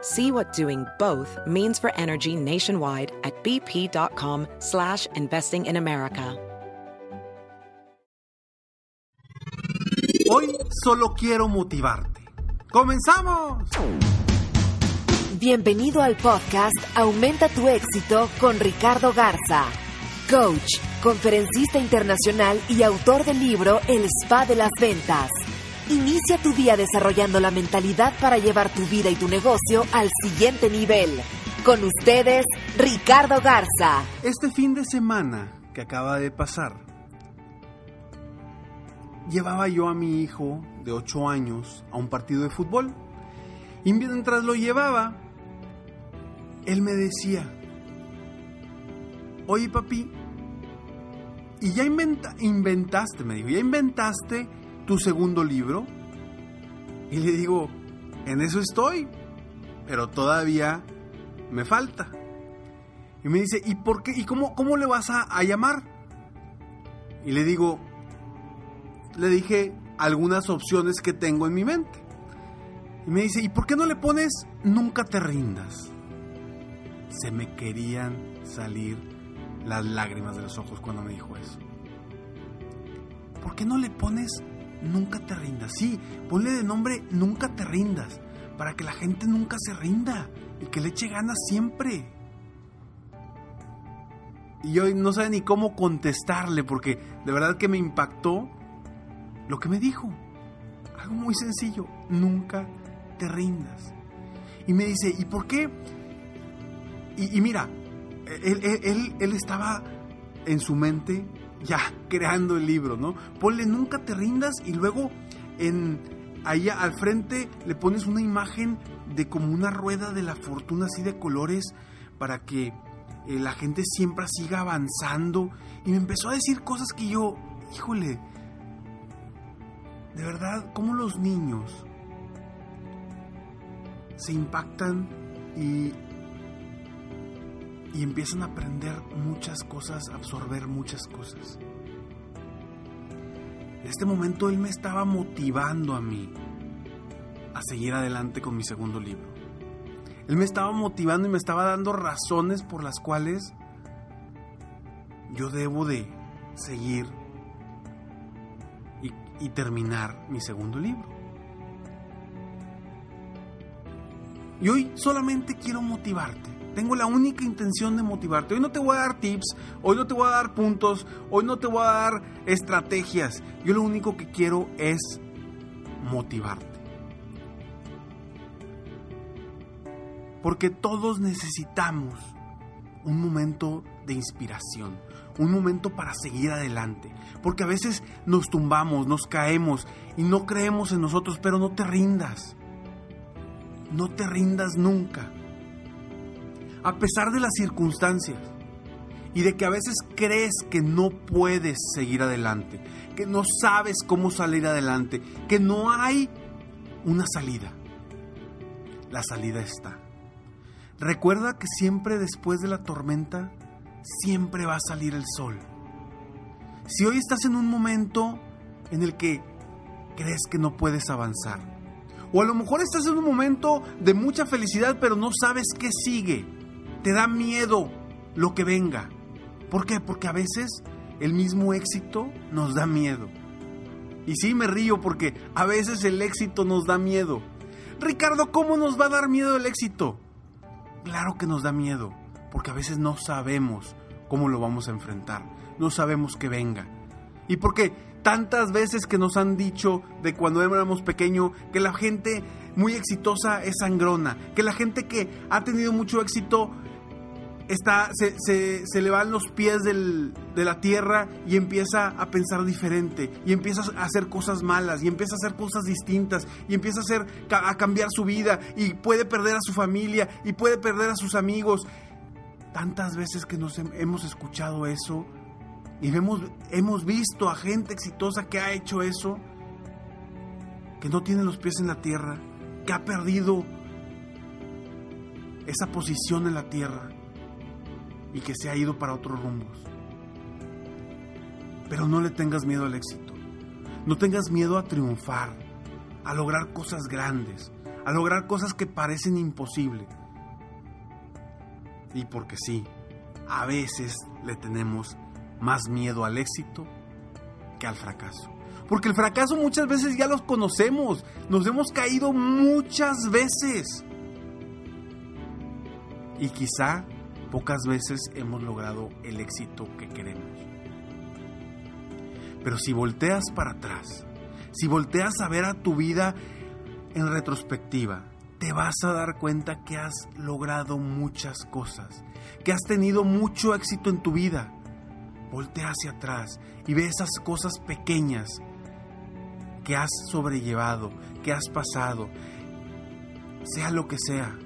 See what doing both means for energy nationwide at bp.com slash investing in America. Hoy solo quiero motivarte. ¡Comenzamos! Bienvenido al podcast Aumenta tu éxito con Ricardo Garza, coach, conferencista internacional y autor del libro El Spa de las Ventas. Inicia tu día desarrollando la mentalidad para llevar tu vida y tu negocio al siguiente nivel. Con ustedes, Ricardo Garza. Este fin de semana que acaba de pasar, llevaba yo a mi hijo de 8 años a un partido de fútbol. Y mientras lo llevaba, él me decía, oye papi, ¿y ya inventa- inventaste, me dijo, ya inventaste tu segundo libro? Y le digo, en eso estoy, pero todavía me falta. Y me dice, ¿y por qué? ¿Y cómo, cómo le vas a, a llamar? Y le digo, le dije algunas opciones que tengo en mi mente. Y me dice, ¿y por qué no le pones nunca te rindas? Se me querían salir las lágrimas de los ojos cuando me dijo eso. ¿Por qué no le pones nunca te rindas? Sí, ponle de nombre nunca te rindas, para que la gente nunca se rinda y que le eche ganas siempre. Y yo no sé ni cómo contestarle porque de verdad que me impactó lo que me dijo. Algo muy sencillo, nunca te rindas. Y me dice, ¿y por qué? Y, mira, él estaba en su mente ya creando el libro, ¿no? Ponle nunca te rindas y luego en allá al frente le pones una imagen de como una rueda de la fortuna así de colores para que eh, la gente siempre siga avanzando. Y me empezó a decir cosas que yo, híjole, de verdad, cómo los niños se impactan y, y empiezan a aprender muchas cosas, a absorber muchas cosas. En este momento él me estaba motivando a mí a seguir adelante con mi segundo libro. Él me estaba motivando y me estaba dando razones por las cuales yo debo de seguir y, y terminar mi segundo libro. Y hoy solamente quiero motivarte. Tengo la única intención de motivarte. Hoy no te voy a dar tips, hoy no te voy a dar puntos, hoy no te voy a dar estrategias. Yo lo único que quiero es motivarte. Porque todos necesitamos un momento de inspiración, un momento para seguir adelante. Porque a veces nos tumbamos, nos caemos y no creemos en nosotros, pero no te rindas. No te rindas nunca. A pesar de las circunstancias y de que a veces crees que no puedes seguir adelante, que no sabes cómo salir adelante, que no hay una salida. La salida está. Recuerda que siempre después de la tormenta, siempre va a salir el sol. Si hoy estás en un momento en el que crees que no puedes avanzar, o a lo mejor estás en un momento de mucha felicidad, pero no sabes qué sigue, te da miedo lo que venga. ¿Por qué? Porque a veces el mismo éxito nos da miedo. Y sí me río porque a veces el éxito nos da miedo. Ricardo, ¿cómo nos va a dar miedo el éxito? Claro que nos da miedo, porque a veces no sabemos cómo lo vamos a enfrentar. no sabemos que venga. Y porque tantas veces que nos han dicho de cuando éramos pequeños que la gente muy exitosa es sangrona, que la gente que ha tenido mucho éxito está, se, se, le van los pies de la tierra y empieza a pensar diferente, y empieza a hacer cosas malas, y empieza a hacer cosas distintas, y empieza a, hacer, a cambiar su vida, y puede perder a su familia, y puede perder a sus amigos. Tantas veces que nos hemos escuchado eso, y hemos, hemos visto a gente exitosa que ha hecho eso, que no tiene los pies en la tierra, que ha perdido esa posición en la tierra y que se ha ido para otros rumbos. Pero no le tengas miedo al éxito. No tengas miedo a triunfar, a lograr cosas grandes, a lograr cosas que parecen imposibles. Y porque sí, a veces le tenemos más miedo al éxito que al fracaso. Porque el fracaso muchas veces ya los conocemos, nos hemos caído muchas veces. Y quizá pocas veces hemos logrado el éxito que queremos. Pero si volteas para atrás, si volteas a ver a tu vida en retrospectiva, te vas a dar cuenta que has logrado muchas cosas, que has tenido mucho éxito en tu vida. Voltea hacia atrás y ve esas cosas pequeñas que has sobrellevado, que has pasado, sea lo que sea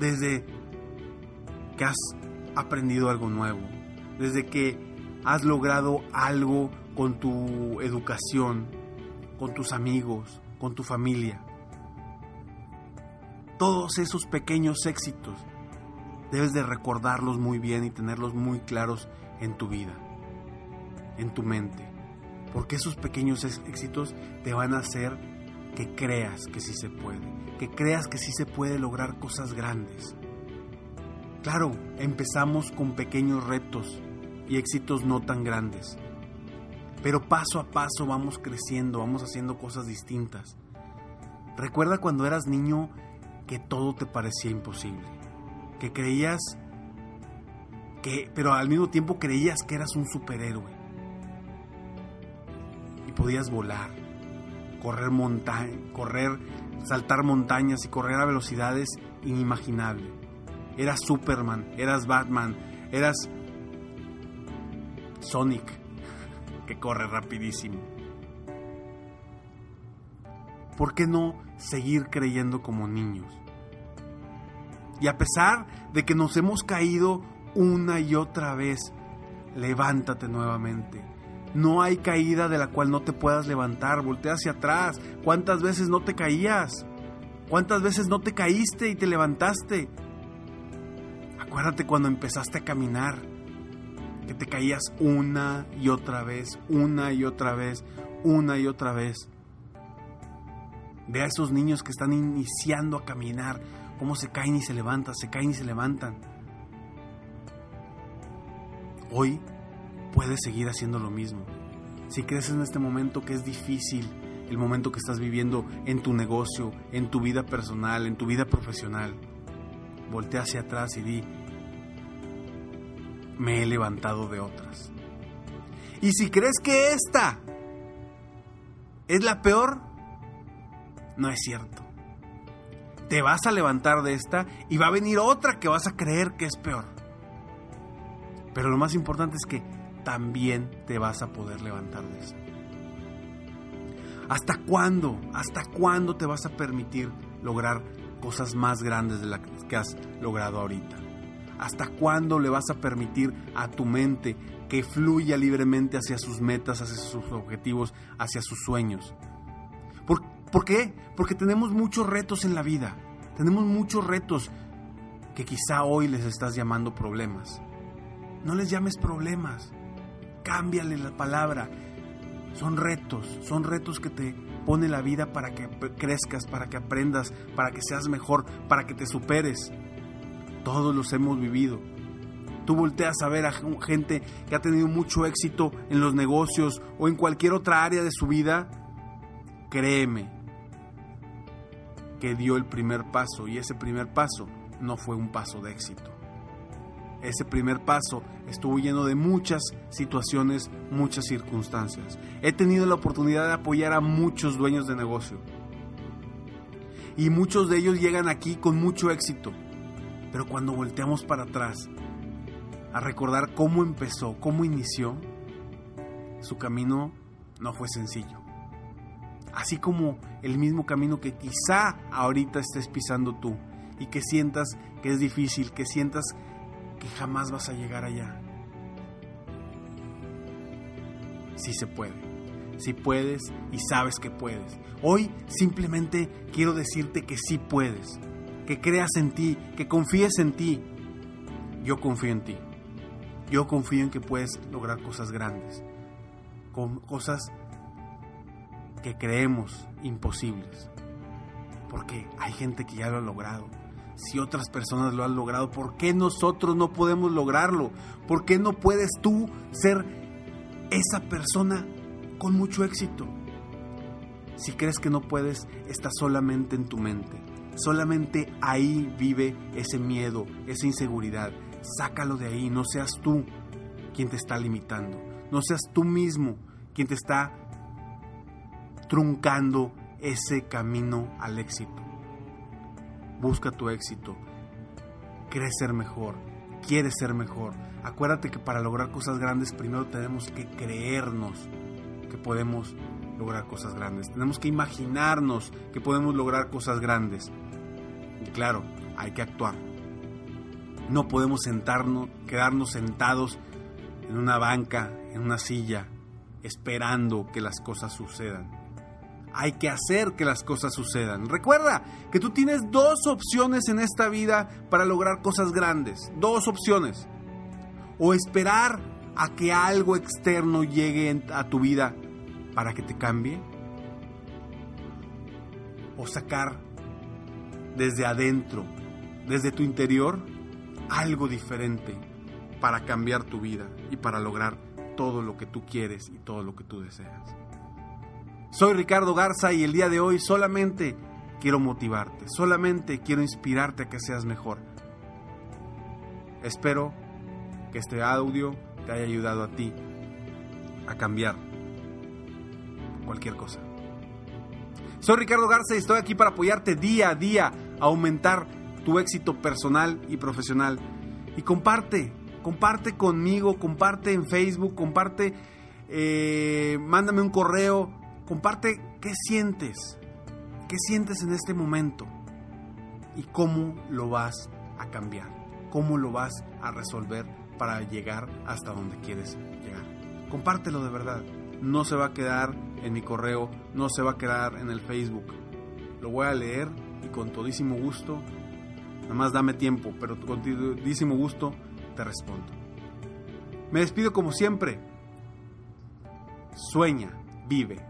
desde que has aprendido algo nuevo, desde que has logrado algo con tu educación, con tus amigos, con tu familia. Todos esos pequeños éxitos debes de recordarlos muy bien y tenerlos muy claros en tu vida, en tu mente, porque esos pequeños éxitos te van a hacer que creas que sí se puede, que creas que sí se puede lograr cosas grandes. Claro, empezamos con pequeños retos y éxitos no tan grandes, pero paso a paso vamos creciendo, vamos haciendo cosas distintas. Recuerda cuando eras niño que todo te parecía imposible, que creías que, pero al mismo tiempo creías que eras un superhéroe y podías volar, correr montaña, correr, saltar montañas y correr a velocidades inimaginables. Eras Superman, eras Batman, eras Sonic, que corre rapidísimo. ¿Por qué no seguir creyendo como niños? Y a pesar de que nos hemos caído una y otra vez, levántate nuevamente no hay caída de la cual no te puedas levantar. Voltea hacia atrás. ¿Cuántas veces no te caías? ¿Cuántas veces no te caíste y te levantaste? Acuérdate cuando empezaste a caminar, que te caías una y otra vez, una y otra vez, una y otra vez. Ve a esos niños que están iniciando a caminar, cómo se caen y se levantan, se caen y se levantan. Hoy puedes seguir haciendo lo mismo. Si crees en este momento que es difícil, el momento que estás viviendo en tu negocio, en tu vida personal, en tu vida profesional, voltea hacia atrás y di, me he levantado de otras. Y si crees que esta es la peor, no es cierto. Te vas a levantar de esta y va a venir otra que vas a creer que es peor. Pero lo más importante es que también te vas a poder levantar de eso. ¿Hasta cuándo? ¿Hasta cuándo te vas a permitir lograr cosas más grandes de las que has logrado ahorita? ¿Hasta cuándo le vas a permitir a tu mente que fluya libremente hacia sus metas, hacia sus objetivos, hacia sus sueños? ¿Por, ¿Por, qué? Porque tenemos muchos retos en la vida. Tenemos muchos retos que quizá hoy les estás llamando problemas. No les llames problemas cámbiale la palabra. Son retos, son retos que te pone la vida para que crezcas, para que aprendas, para que seas mejor, para que te superes. Todos los hemos vivido. Tú volteas a ver a gente que ha tenido mucho éxito en los negocios o en cualquier otra área de su vida. Créeme que dio el primer paso y ese primer paso no fue un paso de éxito. Ese primer paso estuvo lleno de muchas situaciones, muchas circunstancias. He tenido la oportunidad de apoyar a muchos dueños de negocio. Y muchos de ellos llegan aquí con mucho éxito. Pero cuando volteamos para atrás a recordar cómo empezó, cómo inició, su camino no fue sencillo. Así como el mismo camino que quizá ahorita estés pisando tú y que sientas que es difícil, que sientas que jamás vas a llegar allá. Sí se puede, sí puedes y sabes que puedes. Hoy simplemente quiero decirte que sí puedes, que creas en ti, que confíes en ti. Yo confío en ti. Yo confío en que puedes lograr cosas grandes, con cosas que creemos imposibles. Porque hay gente que ya lo ha logrado. Si otras personas lo han logrado, ¿por qué nosotros no podemos lograrlo? ¿Por qué no puedes tú ser esa persona con mucho éxito? Si crees que no puedes, está solamente en tu mente. Solamente ahí vive ese miedo, esa inseguridad. Sácalo de ahí, no seas tú quien te está limitando. No seas tú mismo quien te está truncando ese camino al éxito. Busca tu éxito. Crees ser mejor. Quieres ser mejor. Acuérdate que para lograr cosas grandes primero tenemos que creernos que podemos lograr cosas grandes. Tenemos que imaginarnos que podemos lograr cosas grandes. Y claro, hay que actuar. No podemos sentarnos, quedarnos sentados en una banca, en una silla, esperando que las cosas sucedan. Hay que hacer que las cosas sucedan. Recuerda que tú tienes dos opciones en esta vida para lograr cosas grandes. Dos opciones. O esperar a que algo externo llegue a tu vida para que te cambie. O sacar desde adentro, desde tu interior, algo diferente para cambiar tu vida y para lograr todo lo que tú quieres y todo lo que tú deseas. Soy Ricardo Garza y el día de hoy solamente quiero motivarte, solamente quiero inspirarte a que seas mejor. Espero que este audio te haya ayudado a ti a cambiar cualquier cosa. Soy Ricardo Garza y estoy aquí para apoyarte día a día a aumentar tu éxito personal y profesional. Y comparte, comparte conmigo, comparte en Facebook, comparte, eh, mándame un correo, comparte qué sientes, qué sientes en este momento y cómo lo vas a cambiar, cómo lo vas a resolver para llegar hasta donde quieres llegar. Compártelo de verdad, no se va a quedar en mi correo, no se va a quedar en el Facebook. Lo voy a leer y con todísimo gusto, nada más dame tiempo, pero con todísimo gusto te respondo. Me despido como siempre. Sueña, vive,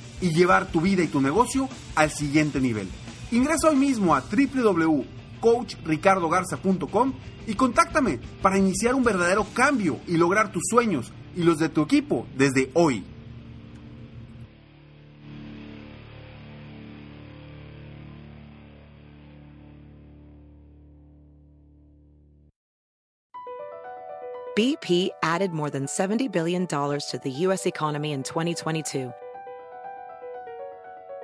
y llevar tu vida y tu negocio al siguiente nivel. Ingresa hoy mismo a www.coachricardogarza.com y contáctame para iniciar un verdadero cambio y lograr tus sueños y los de tu equipo desde hoy. BP added more than $70 billion to the U.S. economy in 2022